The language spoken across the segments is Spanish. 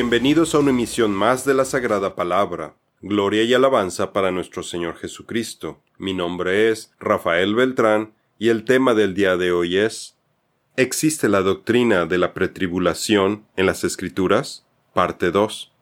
Bienvenidos a una emisión más de la Sagrada Palabra. Gloria y alabanza para nuestro Señor Jesucristo. Mi nombre es Rafael Beltrán y el tema del día de hoy es ¿Existe la doctrina de la pretribulación en las Escrituras? Parte 2.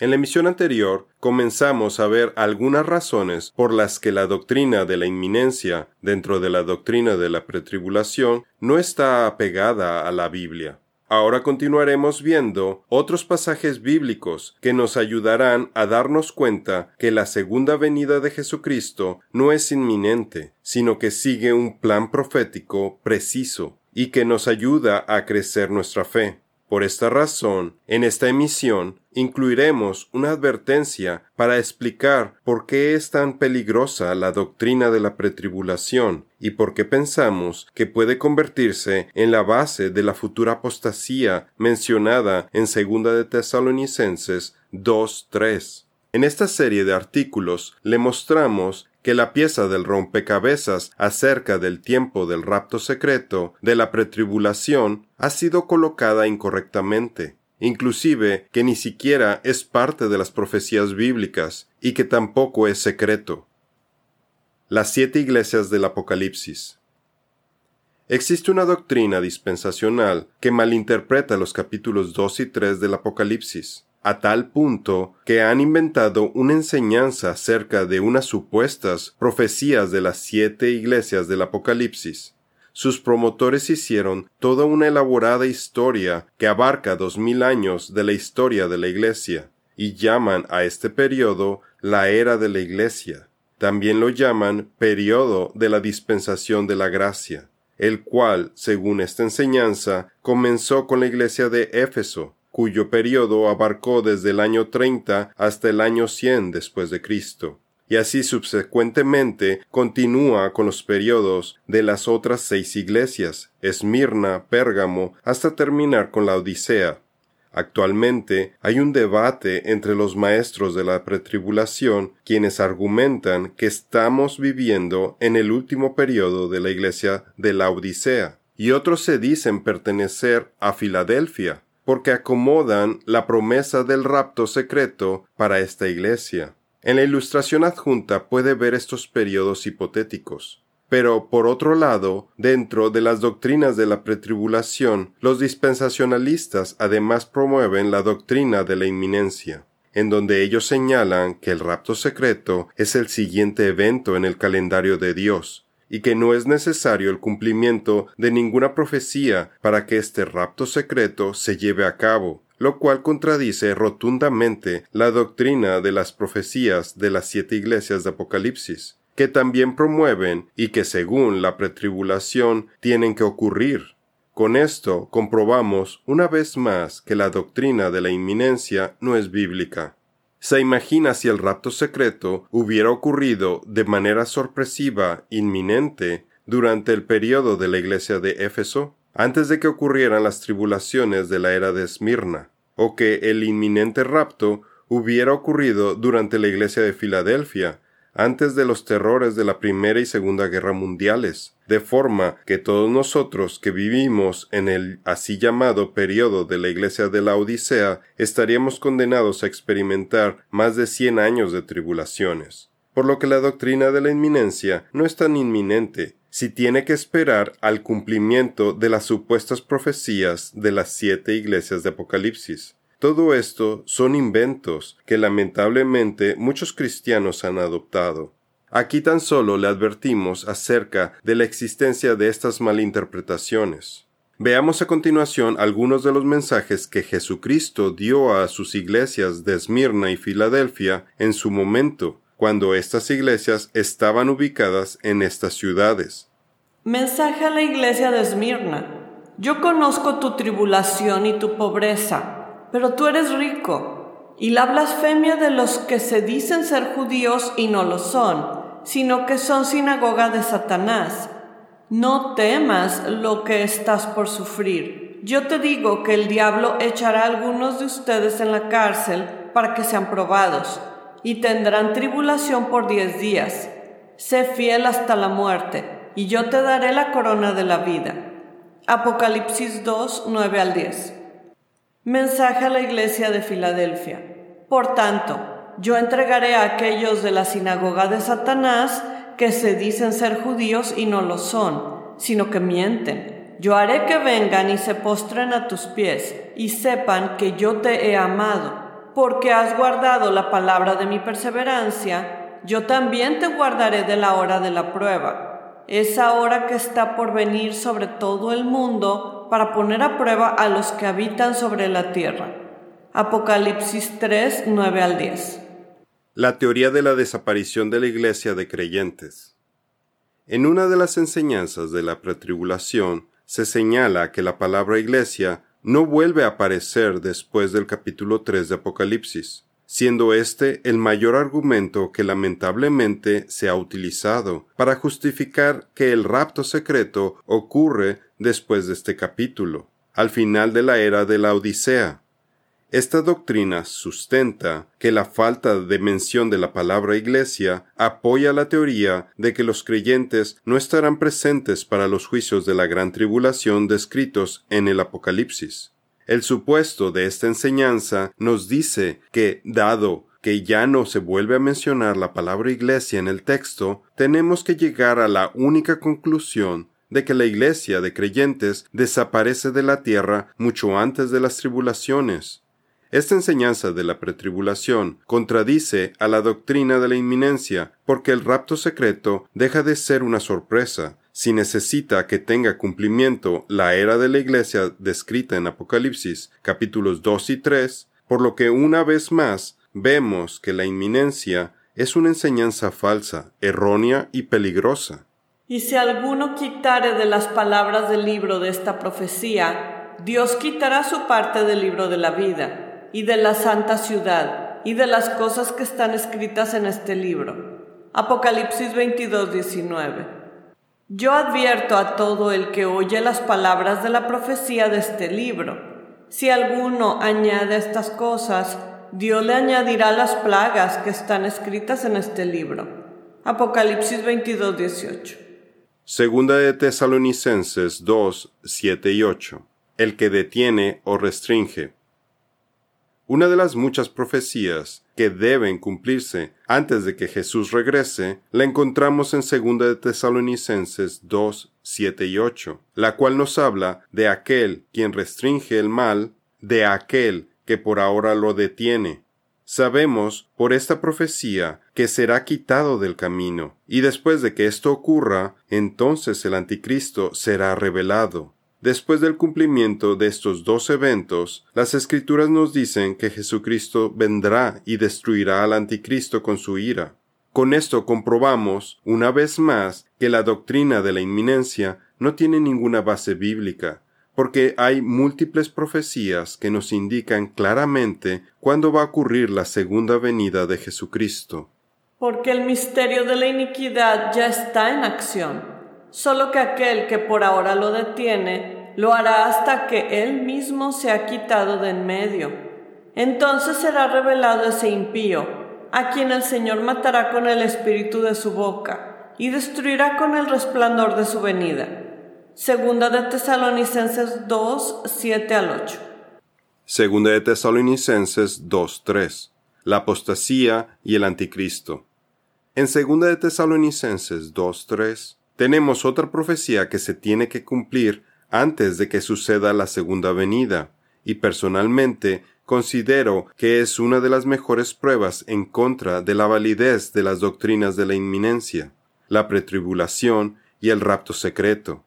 En la emisión anterior comenzamos a ver algunas razones por las que la doctrina de la inminencia dentro de la doctrina de la pretribulación no está apegada a la Biblia. Ahora continuaremos viendo otros pasajes bíblicos que nos ayudarán a darnos cuenta que la segunda venida de Jesucristo no es inminente, sino que sigue un plan profético preciso y que nos ayuda a crecer nuestra fe. Por esta razón, en esta emisión incluiremos una advertencia para explicar por qué es tan peligrosa la doctrina de la pretribulación y por qué pensamos que puede convertirse en la base de la futura apostasía mencionada en segunda de Tesalonicenses 2.3. En esta serie de artículos le mostramos que la pieza del rompecabezas acerca del tiempo del rapto secreto de la pretribulación ha sido colocada incorrectamente, inclusive que ni siquiera es parte de las profecías bíblicas y que tampoco es secreto. Las siete iglesias del Apocalipsis. Existe una doctrina dispensacional que malinterpreta los capítulos 2 y 3 del Apocalipsis a tal punto que han inventado una enseñanza acerca de unas supuestas profecías de las siete iglesias del Apocalipsis. Sus promotores hicieron toda una elaborada historia que abarca dos mil años de la historia de la Iglesia, y llaman a este periodo la era de la Iglesia. También lo llaman periodo de la dispensación de la gracia, el cual, según esta enseñanza, comenzó con la Iglesia de Éfeso, cuyo periodo abarcó desde el año 30 hasta el año 100 después de Cristo, y así subsecuentemente continúa con los periodos de las otras seis iglesias, Esmirna, Pérgamo, hasta terminar con la Odisea. Actualmente hay un debate entre los maestros de la pretribulación quienes argumentan que estamos viviendo en el último periodo de la iglesia de la Odisea, y otros se dicen pertenecer a Filadelfia, porque acomodan la promesa del rapto secreto para esta iglesia. En la ilustración adjunta puede ver estos periodos hipotéticos. Pero, por otro lado, dentro de las doctrinas de la pretribulación, los dispensacionalistas además promueven la doctrina de la inminencia, en donde ellos señalan que el rapto secreto es el siguiente evento en el calendario de Dios, y que no es necesario el cumplimiento de ninguna profecía para que este rapto secreto se lleve a cabo, lo cual contradice rotundamente la doctrina de las profecías de las siete iglesias de Apocalipsis, que también promueven y que según la pretribulación tienen que ocurrir. Con esto comprobamos una vez más que la doctrina de la inminencia no es bíblica. ¿Se imagina si el rapto secreto hubiera ocurrido de manera sorpresiva, inminente, durante el periodo de la iglesia de Éfeso, antes de que ocurrieran las tribulaciones de la era de Esmirna, o que el inminente rapto hubiera ocurrido durante la iglesia de Filadelfia, antes de los terrores de la Primera y Segunda Guerra Mundiales, de forma que todos nosotros que vivimos en el así llamado periodo de la Iglesia de la Odisea estaríamos condenados a experimentar más de cien años de tribulaciones. Por lo que la doctrina de la inminencia no es tan inminente, si tiene que esperar al cumplimiento de las supuestas profecías de las siete iglesias de Apocalipsis. Todo esto son inventos que lamentablemente muchos cristianos han adoptado. Aquí tan solo le advertimos acerca de la existencia de estas malinterpretaciones. Veamos a continuación algunos de los mensajes que Jesucristo dio a sus iglesias de Esmirna y Filadelfia en su momento, cuando estas iglesias estaban ubicadas en estas ciudades. Mensaje a la iglesia de Esmirna. Yo conozco tu tribulación y tu pobreza pero tú eres rico, y la blasfemia de los que se dicen ser judíos y no lo son, sino que son sinagoga de Satanás. No temas lo que estás por sufrir. Yo te digo que el diablo echará algunos de ustedes en la cárcel para que sean probados, y tendrán tribulación por diez días. Sé fiel hasta la muerte, y yo te daré la corona de la vida. Apocalipsis 2, 9 al 10. Mensaje a la iglesia de Filadelfia. Por tanto, yo entregaré a aquellos de la sinagoga de Satanás que se dicen ser judíos y no lo son, sino que mienten. Yo haré que vengan y se postren a tus pies y sepan que yo te he amado, porque has guardado la palabra de mi perseverancia, yo también te guardaré de la hora de la prueba, esa hora que está por venir sobre todo el mundo para poner a prueba a los que habitan sobre la tierra. Apocalipsis 3, 9 al 10. La teoría de la desaparición de la iglesia de creyentes. En una de las enseñanzas de la pretribulación se señala que la palabra iglesia no vuelve a aparecer después del capítulo 3 de Apocalipsis, siendo este el mayor argumento que lamentablemente se ha utilizado para justificar que el rapto secreto ocurre después de este capítulo, al final de la era de la Odisea. Esta doctrina sustenta que la falta de mención de la palabra iglesia apoya la teoría de que los creyentes no estarán presentes para los juicios de la gran tribulación descritos en el Apocalipsis. El supuesto de esta enseñanza nos dice que, dado que ya no se vuelve a mencionar la palabra iglesia en el texto, tenemos que llegar a la única conclusión de que la iglesia de creyentes desaparece de la tierra mucho antes de las tribulaciones. Esta enseñanza de la pretribulación contradice a la doctrina de la inminencia, porque el rapto secreto deja de ser una sorpresa, si necesita que tenga cumplimiento la era de la iglesia descrita en Apocalipsis capítulos 2 y 3, por lo que una vez más vemos que la inminencia es una enseñanza falsa, errónea y peligrosa. Y si alguno quitare de las palabras del libro de esta profecía, Dios quitará su parte del libro de la vida, y de la santa ciudad, y de las cosas que están escritas en este libro. Apocalipsis 22, 19. Yo advierto a todo el que oye las palabras de la profecía de este libro. Si alguno añade estas cosas, Dios le añadirá las plagas que están escritas en este libro. Apocalipsis 22, 18. Segunda de Tesalonicenses 2, 7 y 8. El que detiene o restringe. Una de las muchas profecías que deben cumplirse antes de que Jesús regrese, la encontramos en Segunda de Tesalonicenses 2, 7 y 8, la cual nos habla de aquel quien restringe el mal, de aquel que por ahora lo detiene, Sabemos por esta profecía que será quitado del camino, y después de que esto ocurra, entonces el anticristo será revelado. Después del cumplimiento de estos dos eventos, las escrituras nos dicen que Jesucristo vendrá y destruirá al anticristo con su ira. Con esto comprobamos, una vez más, que la doctrina de la inminencia no tiene ninguna base bíblica, porque hay múltiples profecías que nos indican claramente cuándo va a ocurrir la segunda venida de Jesucristo. Porque el misterio de la iniquidad ya está en acción, solo que aquel que por ahora lo detiene, lo hará hasta que él mismo se ha quitado de en medio. Entonces será revelado ese impío, a quien el Señor matará con el espíritu de su boca, y destruirá con el resplandor de su venida Segunda de Tesalonicenses 2, 7 al 8. Segunda de Tesalonicenses 2, 3. La apostasía y el anticristo. En Segunda de Tesalonicenses 2, 3 tenemos otra profecía que se tiene que cumplir antes de que suceda la segunda venida, y personalmente considero que es una de las mejores pruebas en contra de la validez de las doctrinas de la inminencia, la pretribulación y el rapto secreto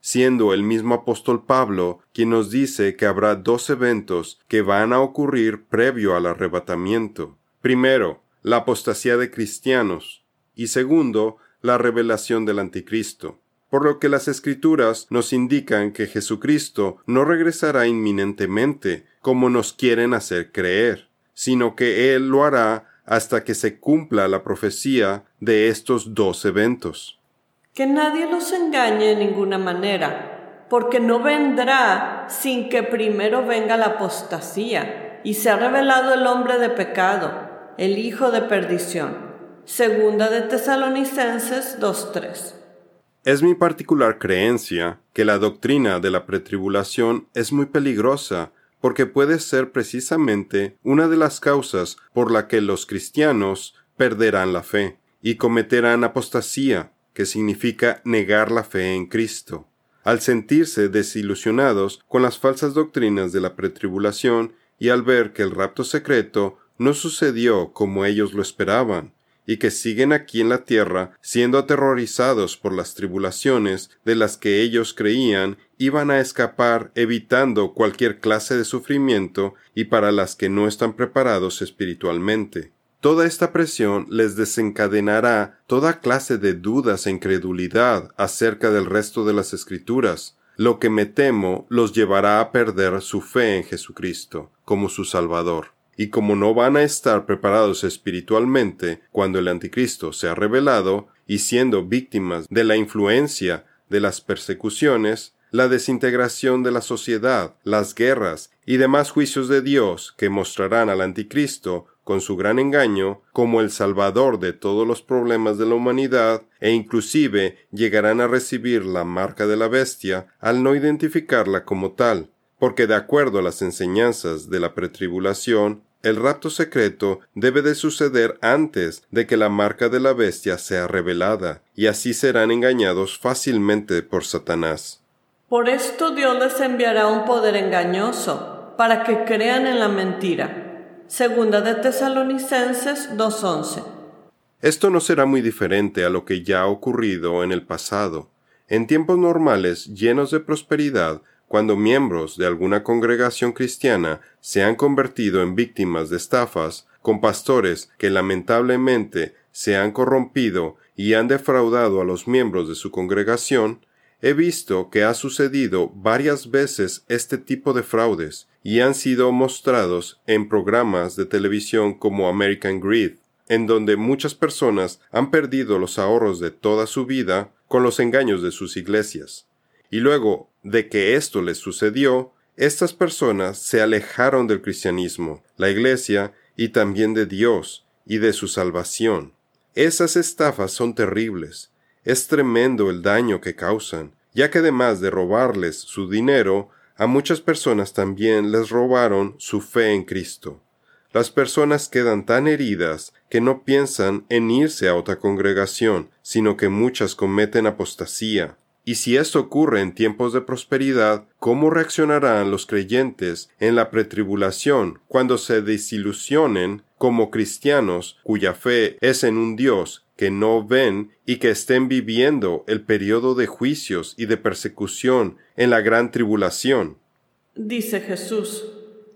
siendo el mismo apóstol Pablo quien nos dice que habrá dos eventos que van a ocurrir previo al arrebatamiento. Primero, la apostasía de cristianos y segundo, la revelación del anticristo. Por lo que las escrituras nos indican que Jesucristo no regresará inminentemente, como nos quieren hacer creer, sino que Él lo hará hasta que se cumpla la profecía de estos dos eventos que nadie los engañe de ninguna manera, porque no vendrá sin que primero venga la apostasía y se ha revelado el hombre de pecado, el hijo de perdición. Segunda de Tesalonicenses 2.3. Es mi particular creencia que la doctrina de la pretribulación es muy peligrosa porque puede ser precisamente una de las causas por la que los cristianos perderán la fe y cometerán apostasía, que significa negar la fe en Cristo. Al sentirse desilusionados con las falsas doctrinas de la pretribulación y al ver que el rapto secreto no sucedió como ellos lo esperaban, y que siguen aquí en la tierra siendo aterrorizados por las tribulaciones de las que ellos creían iban a escapar evitando cualquier clase de sufrimiento y para las que no están preparados espiritualmente. Toda esta presión les desencadenará toda clase de dudas e incredulidad acerca del resto de las escrituras, lo que me temo los llevará a perder su fe en Jesucristo como su Salvador. Y como no van a estar preparados espiritualmente cuando el anticristo sea revelado y siendo víctimas de la influencia de las persecuciones, la desintegración de la sociedad, las guerras y demás juicios de Dios que mostrarán al anticristo con su gran engaño como el salvador de todos los problemas de la humanidad e inclusive llegarán a recibir la marca de la bestia al no identificarla como tal, porque de acuerdo a las enseñanzas de la pretribulación, el rapto secreto debe de suceder antes de que la marca de la bestia sea revelada, y así serán engañados fácilmente por Satanás. Por esto Dios les enviará un poder engañoso, para que crean en la mentira. Segunda de Tesalonicenses 2.11. Esto no será muy diferente a lo que ya ha ocurrido en el pasado. En tiempos normales, llenos de prosperidad, cuando miembros de alguna congregación cristiana se han convertido en víctimas de estafas con pastores que lamentablemente se han corrompido y han defraudado a los miembros de su congregación, he visto que ha sucedido varias veces este tipo de fraudes y han sido mostrados en programas de televisión como American Greed, en donde muchas personas han perdido los ahorros de toda su vida con los engaños de sus iglesias. Y luego de que esto les sucedió, estas personas se alejaron del cristianismo, la iglesia y también de Dios y de su salvación. Esas estafas son terribles. Es tremendo el daño que causan, ya que además de robarles su dinero, a muchas personas también les robaron su fe en Cristo. Las personas quedan tan heridas que no piensan en irse a otra congregación, sino que muchas cometen apostasía, y si esto ocurre en tiempos de prosperidad, ¿cómo reaccionarán los creyentes en la pretribulación cuando se desilusionen como cristianos cuya fe es en un Dios que no ven y que estén viviendo el periodo de juicios y de persecución en la gran tribulación? Dice Jesús,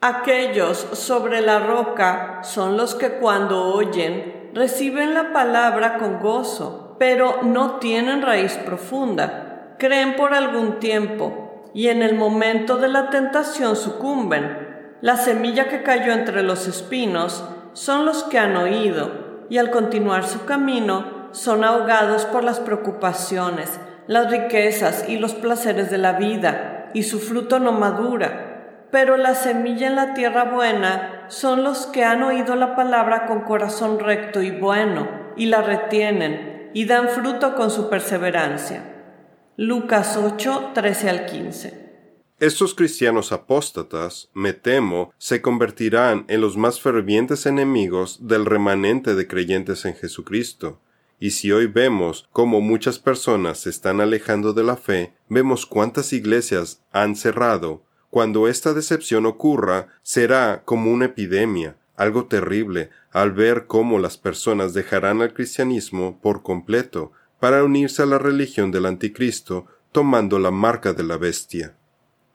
aquellos sobre la roca son los que cuando oyen reciben la palabra con gozo, pero no tienen raíz profunda creen por algún tiempo y en el momento de la tentación sucumben. La semilla que cayó entre los espinos son los que han oído y al continuar su camino son ahogados por las preocupaciones, las riquezas y los placeres de la vida y su fruto no madura. Pero la semilla en la tierra buena son los que han oído la palabra con corazón recto y bueno y la retienen y dan fruto con su perseverancia. Lucas 8, 13 al 15. Estos cristianos apóstatas, me temo, se convertirán en los más fervientes enemigos del remanente de creyentes en Jesucristo. Y si hoy vemos cómo muchas personas se están alejando de la fe, vemos cuántas iglesias han cerrado, cuando esta decepción ocurra, será como una epidemia, algo terrible, al ver cómo las personas dejarán al cristianismo por completo, para unirse a la religión del anticristo, tomando la marca de la bestia.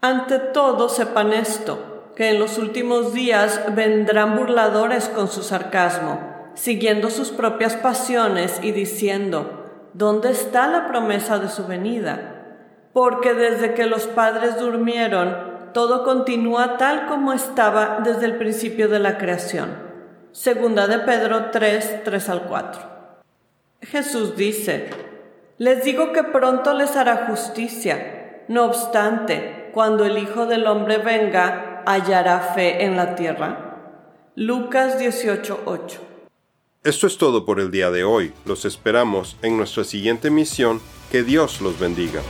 Ante todo sepan esto, que en los últimos días vendrán burladores con su sarcasmo, siguiendo sus propias pasiones y diciendo, ¿dónde está la promesa de su venida? Porque desde que los padres durmieron, todo continúa tal como estaba desde el principio de la creación. Segunda de Pedro 3, 3 al 4. Jesús dice, les digo que pronto les hará justicia. No obstante, cuando el Hijo del Hombre venga, hallará fe en la tierra. Lucas 18:8 Esto es todo por el día de hoy. Los esperamos en nuestra siguiente misión. Que Dios los bendiga.